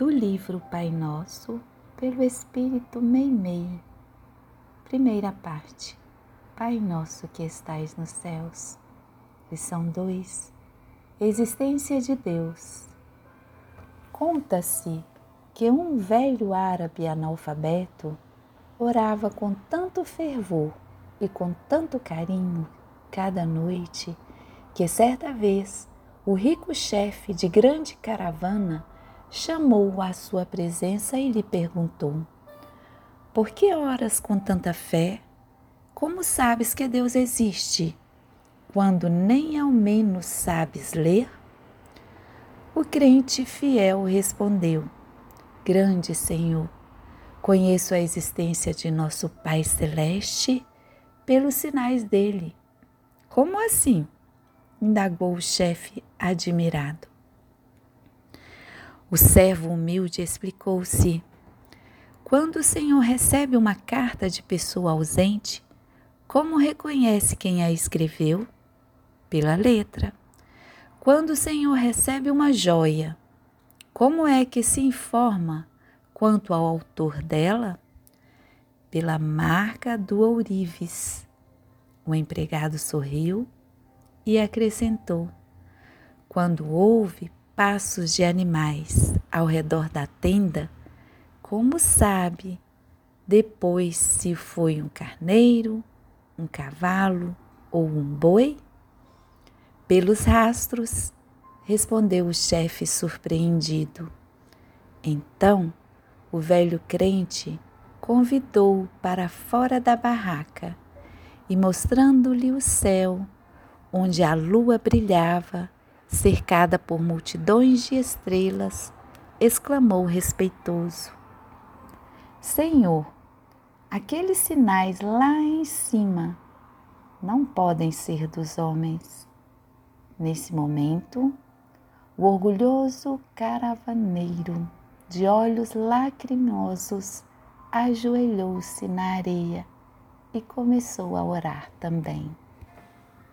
do livro Pai Nosso, pelo Espírito Meimei. Primeira parte. Pai Nosso que estais nos céus. Lição 2. Existência de Deus. Conta-se que um velho árabe analfabeto orava com tanto fervor e com tanto carinho cada noite que certa vez o rico chefe de grande caravana chamou-o à sua presença e lhe perguntou: Por que oras com tanta fé? Como sabes que Deus existe, quando nem ao menos sabes ler? O crente fiel respondeu: Grande Senhor, conheço a existência de nosso Pai Celeste pelos sinais dele. Como assim? indagou o chefe admirado. O servo humilde explicou-se. Quando o Senhor recebe uma carta de pessoa ausente, como reconhece quem a escreveu? Pela letra. Quando o Senhor recebe uma joia, como é que se informa quanto ao autor dela? Pela marca do ourives. O empregado sorriu e acrescentou: Quando houve passos de animais ao redor da tenda, como sabe depois se foi um carneiro, um cavalo ou um boi? Pelos rastros, respondeu o chefe surpreendido. Então, o velho crente convidou-o para fora da barraca e, mostrando-lhe o céu, onde a lua brilhava, cercada por multidões de estrelas, exclamou respeitoso: Senhor, aqueles sinais lá em cima não podem ser dos homens. Nesse momento, o orgulhoso caravaneiro, de olhos lacrimosos, ajoelhou-se na areia e começou a orar também.